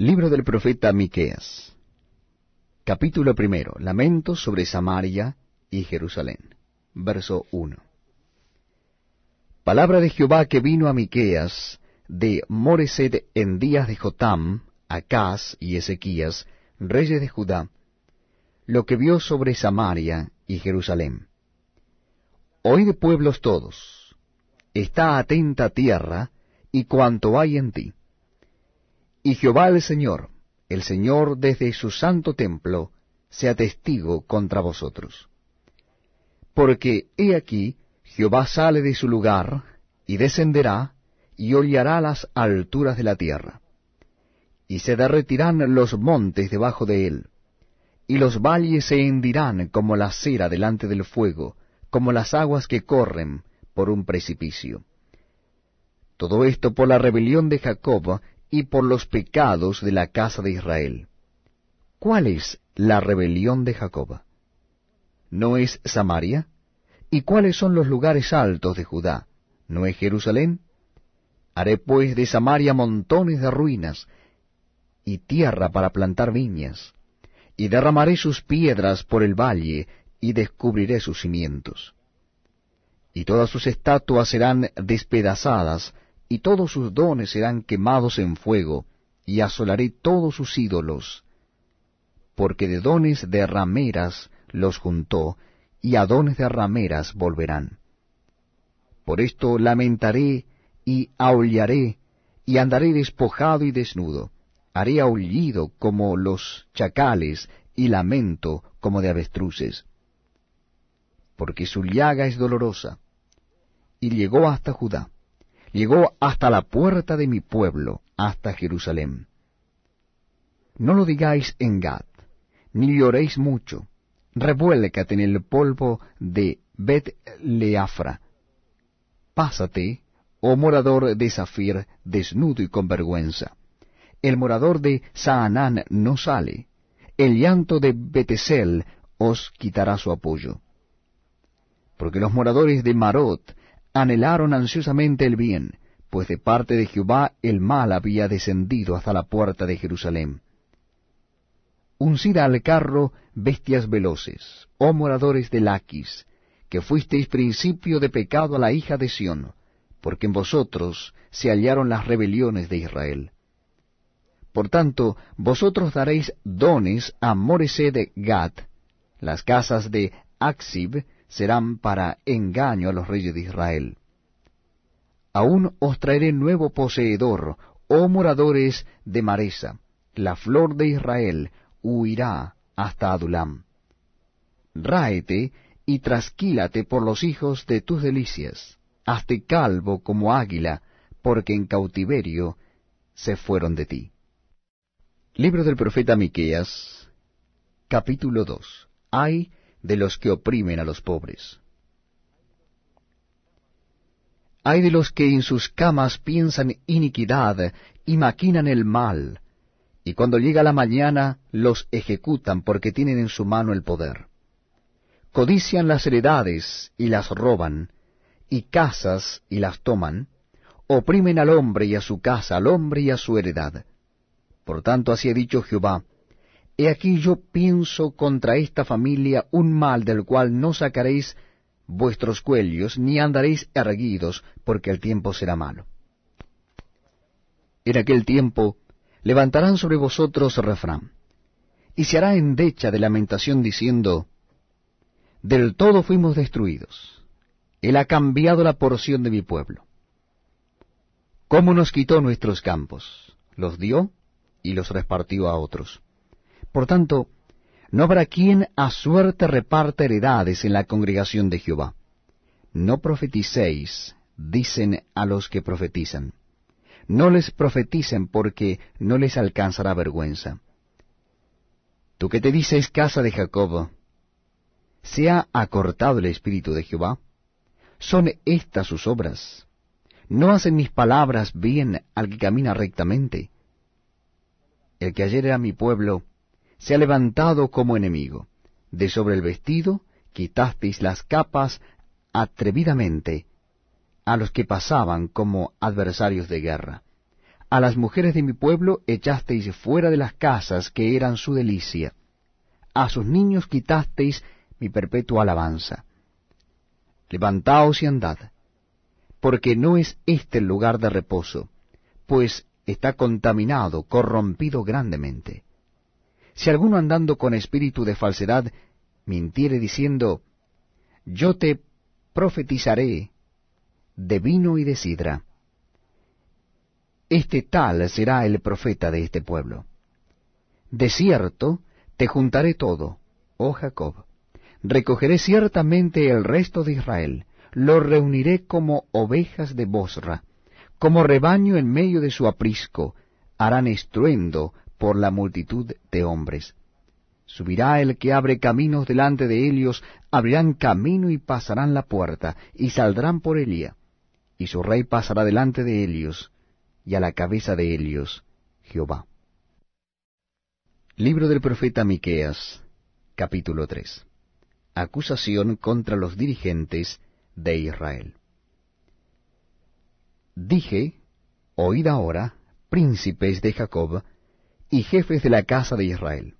Libro del profeta Miqueas. Capítulo primero. Lamentos sobre Samaria y Jerusalén. Verso 1. Palabra de Jehová que vino a Miqueas de Moresed en días de Jotam, Acaz y Ezequías, reyes de Judá, lo que vio sobre Samaria y Jerusalén. Oíd pueblos todos, está atenta tierra y cuanto hay en ti y Jehová el Señor, el Señor desde su santo templo, sea testigo contra vosotros. Porque he aquí, Jehová sale de su lugar, y descenderá, y hollará las alturas de la tierra. Y se derretirán los montes debajo de él, y los valles se hendirán como la cera delante del fuego, como las aguas que corren por un precipicio. Todo esto por la rebelión de Jacob y por los pecados de la casa de Israel. ¿Cuál es la rebelión de Jacob? ¿No es Samaria? ¿Y cuáles son los lugares altos de Judá? ¿No es Jerusalén? Haré pues de Samaria montones de ruinas y tierra para plantar viñas, y derramaré sus piedras por el valle, y descubriré sus cimientos. Y todas sus estatuas serán despedazadas, y todos sus dones serán quemados en fuego, y asolaré todos sus ídolos, porque de dones de rameras los juntó, y a dones de rameras volverán. Por esto lamentaré y aullaré, y andaré despojado y desnudo, haré aullido como los chacales, y lamento como de avestruces. Porque su llaga es dolorosa, y llegó hasta Judá llegó hasta la puerta de mi pueblo, hasta Jerusalén. No lo digáis en Gad, ni lloréis mucho, revuélcate en el polvo de Bet Leafra. Pásate, oh morador de Zafir, desnudo y con vergüenza. El morador de Saanán no sale, el llanto de Betesel os quitará su apoyo. Porque los moradores de Marot anhelaron ansiosamente el bien, pues de parte de Jehová el mal había descendido hasta la puerta de Jerusalén. Uncid al carro bestias veloces, oh moradores de Laquis, que fuisteis principio de pecado a la hija de Sión, porque en vosotros se hallaron las rebeliones de Israel. Por tanto, vosotros daréis dones a Moresed de Gad, las casas de Axib serán para engaño a los reyes de Israel. Aún os traeré nuevo poseedor, oh moradores de Maresa, la flor de Israel huirá hasta Adulam. Ráete y trasquílate por los hijos de tus delicias, hazte calvo como águila, porque en cautiverio se fueron de ti. Libro del profeta Miqueas, capítulo 2. Hay de los que oprimen a los pobres. Hay de los que en sus camas piensan iniquidad y maquinan el mal, y cuando llega la mañana los ejecutan porque tienen en su mano el poder. Codician las heredades y las roban, y casas y las toman, oprimen al hombre y a su casa, al hombre y a su heredad. Por tanto así ha dicho Jehová, He aquí yo pienso contra esta familia un mal del cual no sacaréis vuestros cuellos, ni andaréis erguidos, porque el tiempo será malo. En aquel tiempo levantarán sobre vosotros refrán, y se hará endecha de lamentación diciendo, Del todo fuimos destruidos, Él ha cambiado la porción de mi pueblo. ¿Cómo nos quitó nuestros campos? Los dio y los repartió a otros. Por tanto, no habrá quien a suerte reparta heredades en la congregación de Jehová. No profeticéis, dicen a los que profetizan. No les profeticen porque no les alcanzará vergüenza. Tú que te dices casa de Jacob, ¿se ha acortado el espíritu de Jehová? ¿Son estas sus obras? ¿No hacen mis palabras bien al que camina rectamente? El que ayer era mi pueblo, se ha levantado como enemigo. De sobre el vestido quitasteis las capas atrevidamente a los que pasaban como adversarios de guerra. A las mujeres de mi pueblo echasteis fuera de las casas que eran su delicia. A sus niños quitasteis mi perpetua alabanza. Levantaos y andad, porque no es este el lugar de reposo, pues está contaminado, corrompido grandemente. Si alguno andando con espíritu de falsedad mintiere diciendo, yo te profetizaré de vino y de sidra, este tal será el profeta de este pueblo. De cierto, te juntaré todo, oh Jacob, recogeré ciertamente el resto de Israel, lo reuniré como ovejas de Bosra, como rebaño en medio de su aprisco, harán estruendo por la multitud de hombres. Subirá el que abre caminos delante de ellos, abrirán camino y pasarán la puerta, y saldrán por Elia, y su rey pasará delante de ellos, y a la cabeza de ellos Jehová. Libro del profeta Miqueas, capítulo 3. Acusación contra los dirigentes de Israel. Dije, oíd ahora, príncipes de Jacob, y jefes de la casa de Israel.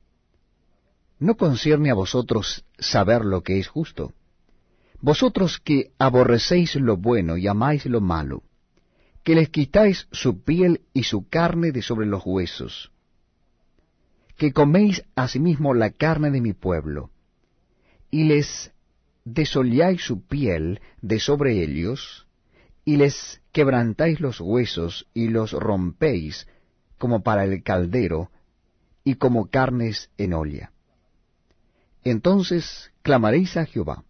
¿No concierne a vosotros saber lo que es justo? Vosotros que aborrecéis lo bueno y amáis lo malo, que les quitáis su piel y su carne de sobre los huesos, que coméis asimismo la carne de mi pueblo, y les desolláis su piel de sobre ellos, y les quebrantáis los huesos y los rompéis como para el caldero y como carnes en olla. Entonces clamaréis a Jehová,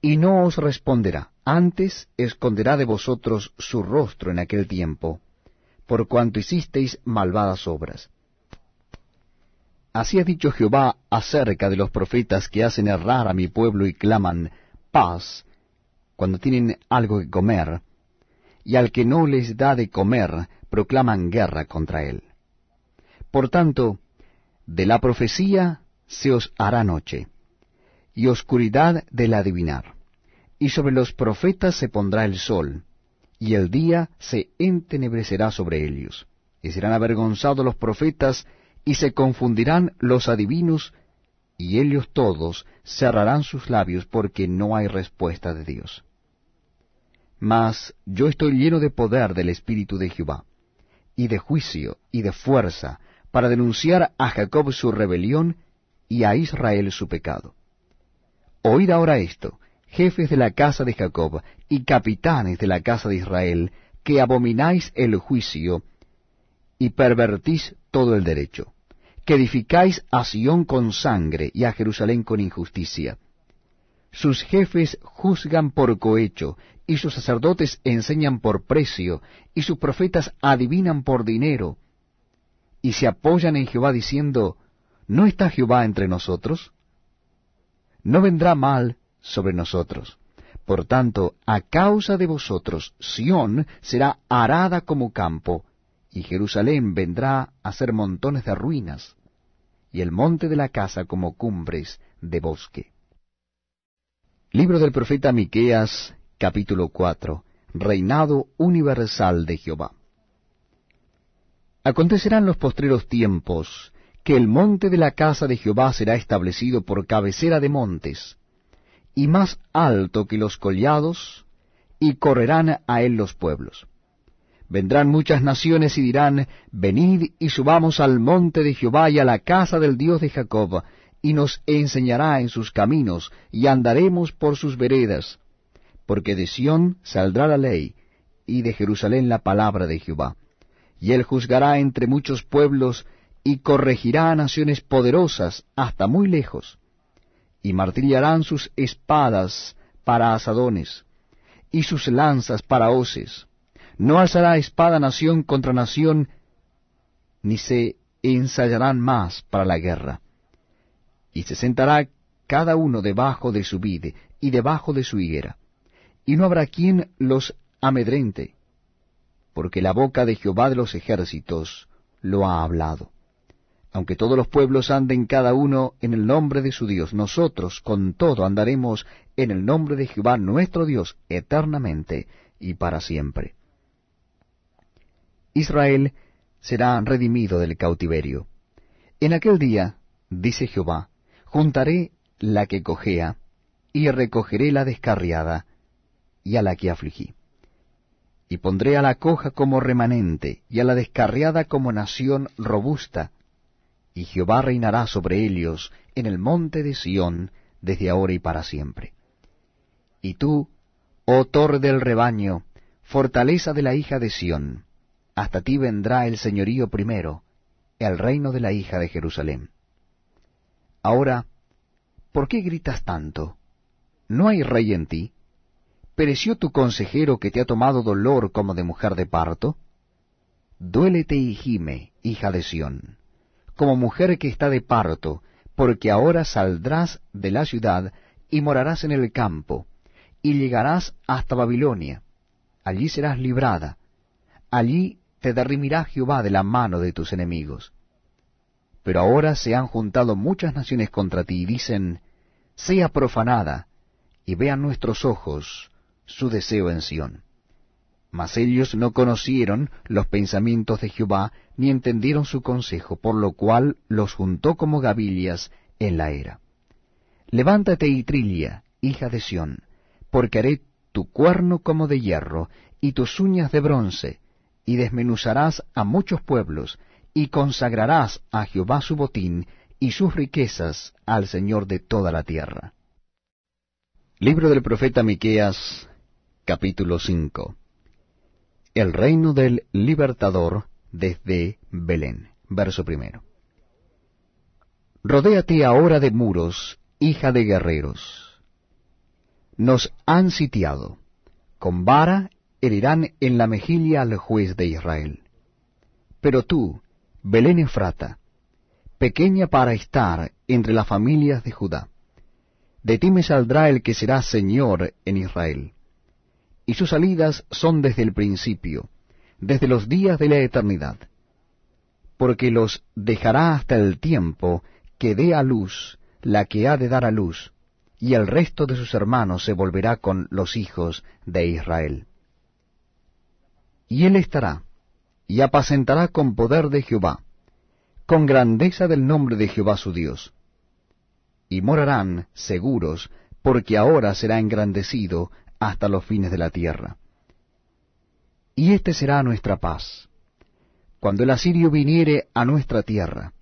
y no os responderá, antes esconderá de vosotros su rostro en aquel tiempo, por cuanto hicisteis malvadas obras. Así ha dicho Jehová acerca de los profetas que hacen errar a mi pueblo y claman paz cuando tienen algo que comer, y al que no les da de comer proclaman guerra contra él. Por tanto, de la profecía se os hará noche, y oscuridad del adivinar y sobre los profetas se pondrá el sol, y el día se entenebrecerá sobre ellos. Y serán avergonzados los profetas, y se confundirán los adivinos, y ellos todos cerrarán sus labios porque no hay respuesta de Dios. Mas yo estoy lleno de poder del Espíritu de Jehová, y de juicio y de fuerza, para denunciar a Jacob su rebelión y a Israel su pecado. Oíd ahora esto, jefes de la casa de Jacob y capitanes de la casa de Israel, que abomináis el juicio y pervertís todo el derecho, que edificáis a Sión con sangre y a Jerusalén con injusticia. Sus jefes juzgan por cohecho, y sus sacerdotes enseñan por precio, y sus profetas adivinan por dinero, y se apoyan en Jehová diciendo, ¿No está Jehová entre nosotros? ¿No vendrá mal sobre nosotros. Por tanto, a causa de vosotros, Sión será arada como campo, y Jerusalén vendrá a ser montones de ruinas, y el monte de la casa como cumbres de bosque. Libro del profeta Miqueas, capítulo 4. Reinado universal de Jehová. Acontecerán los postreros tiempos que el monte de la casa de Jehová será establecido por cabecera de montes, y más alto que los collados, y correrán a él los pueblos. Vendrán muchas naciones y dirán, Venid y subamos al monte de Jehová y a la casa del Dios de Jacob, y nos enseñará en sus caminos, y andaremos por sus veredas, porque de Sión saldrá la ley, y de Jerusalén la palabra de Jehová. Y él juzgará entre muchos pueblos, y corregirá a naciones poderosas hasta muy lejos y martillarán sus espadas para asadones, y sus lanzas para hoces. No alzará espada nación contra nación, ni se ensayarán más para la guerra. Y se sentará cada uno debajo de su vide y debajo de su higuera, y no habrá quien los amedrente, porque la boca de Jehová de los ejércitos lo ha hablado aunque todos los pueblos anden cada uno en el nombre de su Dios, nosotros con todo andaremos en el nombre de Jehová nuestro Dios eternamente y para siempre. Israel será redimido del cautiverio. En aquel día, dice Jehová, juntaré la que cojea, y recogeré la descarriada, y a la que afligí. Y pondré a la coja como remanente, y a la descarriada como nación robusta, y Jehová reinará sobre ellos en el monte de Sión, desde ahora y para siempre. Y tú, oh torre del rebaño, fortaleza de la hija de Sión, hasta ti vendrá el señorío primero, el reino de la hija de Jerusalén. Ahora, ¿por qué gritas tanto? ¿No hay rey en ti? ¿Pereció tu consejero que te ha tomado dolor como de mujer de parto? Duélete y gime, hija de Sión, como mujer que está de parto, porque ahora saldrás de la ciudad y morarás en el campo, y llegarás hasta Babilonia. Allí serás librada, allí te derrimirá Jehová de la mano de tus enemigos. Pero ahora se han juntado muchas naciones contra ti y dicen, sea profanada, y vean nuestros ojos su deseo en Sión. Mas ellos no conocieron los pensamientos de Jehová, ni entendieron su consejo, por lo cual los juntó como gavillas en la era. Levántate y trilla, hija de Sión, porque haré tu cuerno como de hierro, y tus uñas de bronce, y desmenuzarás a muchos pueblos, y consagrarás a Jehová su botín, y sus riquezas al Señor de toda la tierra. Libro del profeta Miqueas, capítulo 5 El reino del libertador desde Belén. Verso primero. Rodéate ahora de muros, hija de guerreros. Nos han sitiado. Con vara herirán en la mejilla al juez de Israel. Pero tú, Belén Efrata, pequeña para estar entre las familias de Judá, de ti me saldrá el que será Señor en Israel. Y sus salidas son desde el principio, desde los días de la eternidad. Porque los dejará hasta el tiempo que dé a luz la que ha de dar a luz, y el resto de sus hermanos se volverá con los hijos de Israel. Y él estará, y apacentará con poder de Jehová, con grandeza del nombre de Jehová su Dios. Y morarán seguros, porque ahora será engrandecido hasta los fines de la tierra. Y este será nuestra paz, cuando el asirio viniere a nuestra tierra,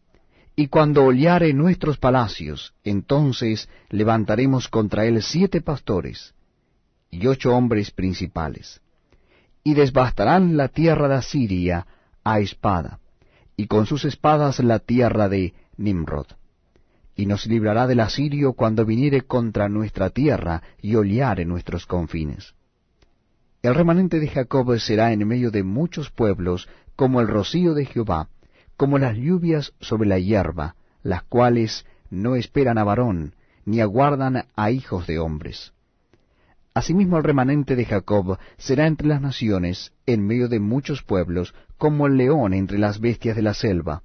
y cuando hollare nuestros palacios, entonces levantaremos contra él siete pastores y ocho hombres principales y desbastarán la tierra de Asiria a espada, y con sus espadas la tierra de Nimrod. Y nos librará del asirio cuando viniere contra nuestra tierra y oleare nuestros confines. El remanente de Jacob será en medio de muchos pueblos como el rocío de Jehová, como las lluvias sobre la hierba, las cuales no esperan a varón, ni aguardan a hijos de hombres. Asimismo el remanente de Jacob será entre las naciones, en medio de muchos pueblos, como el león entre las bestias de la selva,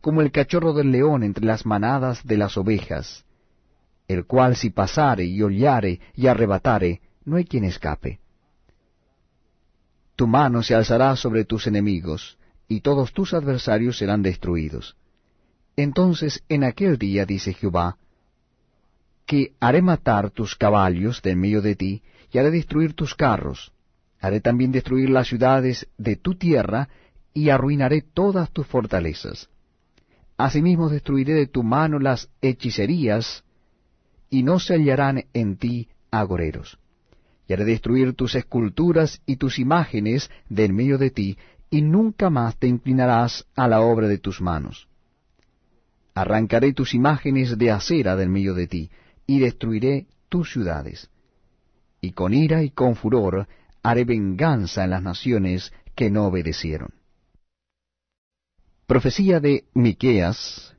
como el cachorro del león entre las manadas de las ovejas, el cual si pasare y hollare y arrebatare, no hay quien escape. Tu mano se alzará sobre tus enemigos, y todos tus adversarios serán destruidos. Entonces en aquel día, dice Jehová, que haré matar tus caballos de en medio de ti, y haré destruir tus carros. Haré también destruir las ciudades de tu tierra, y arruinaré todas tus fortalezas. Asimismo destruiré de tu mano las hechicerías, y no se hallarán en ti agoreros. Y haré destruir tus esculturas y tus imágenes de en medio de ti, y nunca más te inclinarás a la obra de tus manos. Arrancaré tus imágenes de acera del medio de ti, y destruiré tus ciudades. Y con ira y con furor haré venganza en las naciones que no obedecieron. Profecía de Miqueas,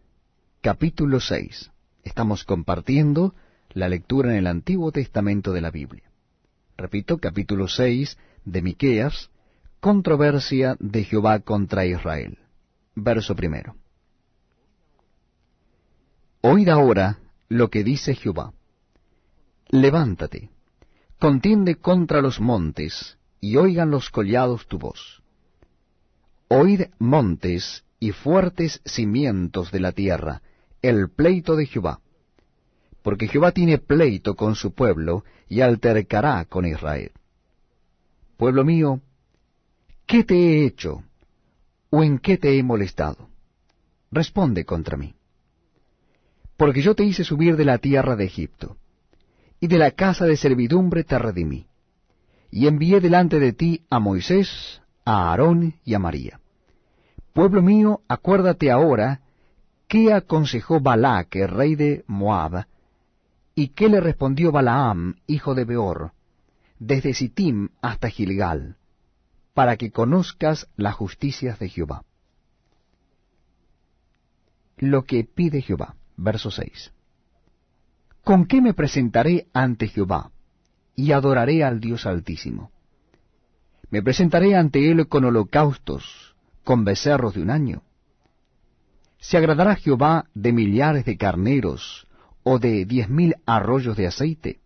capítulo 6. Estamos compartiendo la lectura en el Antiguo Testamento de la Biblia. Repito, capítulo 6 de Miqueas, controversia de Jehová contra Israel. Verso primero. Oíd ahora lo que dice Jehová. Levántate, contiende contra los montes, y oigan los collados tu voz. Oíd montes y fuertes cimientos de la tierra, el pleito de Jehová. Porque Jehová tiene pleito con su pueblo y altercará con Israel. Pueblo mío, ¿qué te he hecho? ¿O en qué te he molestado? Responde contra mí. Porque yo te hice subir de la tierra de Egipto, y de la casa de servidumbre te redimí, y envié delante de ti a Moisés, a Aarón y a María. Pueblo mío, acuérdate ahora qué aconsejó Balac, rey de Moab, y qué le respondió Balaam, hijo de Beor, desde Sittim hasta Gilgal, para que conozcas las justicias de Jehová. Lo que pide Jehová, verso 6. ¿Con qué me presentaré ante Jehová y adoraré al Dios Altísimo? Me presentaré ante él con holocaustos, con becerros de un año. ¿Se agradará Jehová de millares de carneros o de diez mil arroyos de aceite?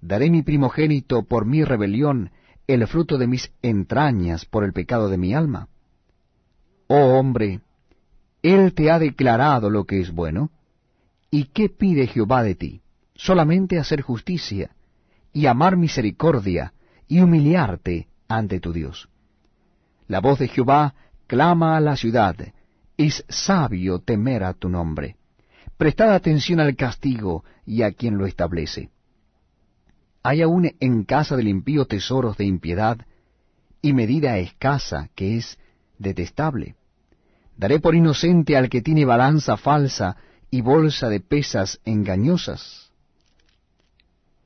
Daré mi primogénito por mi rebelión, el fruto de mis entrañas por el pecado de mi alma. Oh hombre, Él te ha declarado lo que es bueno. ¿Y qué pide Jehová de ti? Solamente hacer justicia, y amar misericordia, y humillarte ante tu Dios. La voz de Jehová clama a la ciudad, es sabio temer a tu nombre. Prestad atención al castigo y a quien lo establece hay aún en casa del impío tesoros de impiedad, y medida escasa que es detestable. Daré por inocente al que tiene balanza falsa y bolsa de pesas engañosas.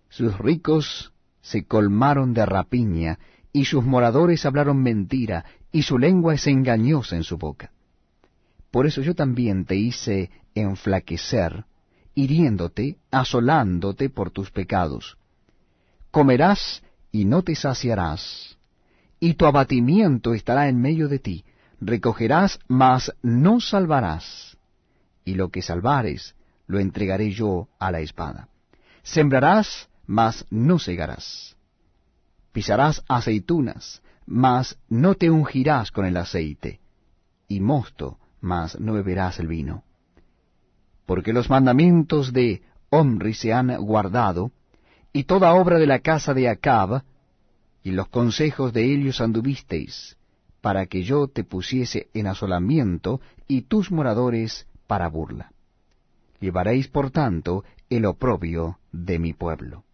Sus ricos se colmaron de rapiña, y sus moradores hablaron mentira, y su lengua es engañosa en su boca. Por eso yo también te hice enflaquecer, hiriéndote, asolándote por tus pecados comerás y no te saciarás, y tu abatimiento estará en medio de ti, recogerás, mas no salvarás, y lo que salvares lo entregaré yo a la espada. Sembrarás, mas no segarás. Pisarás aceitunas, mas no te ungirás con el aceite, y mosto, mas no beberás el vino. Porque los mandamientos de Omri se han guardado, y toda obra de la casa de Acab, y los consejos de ellos anduvisteis, para que yo te pusiese en asolamiento, y tus moradores para burla. Llevaréis, por tanto, el oprobio de mi pueblo.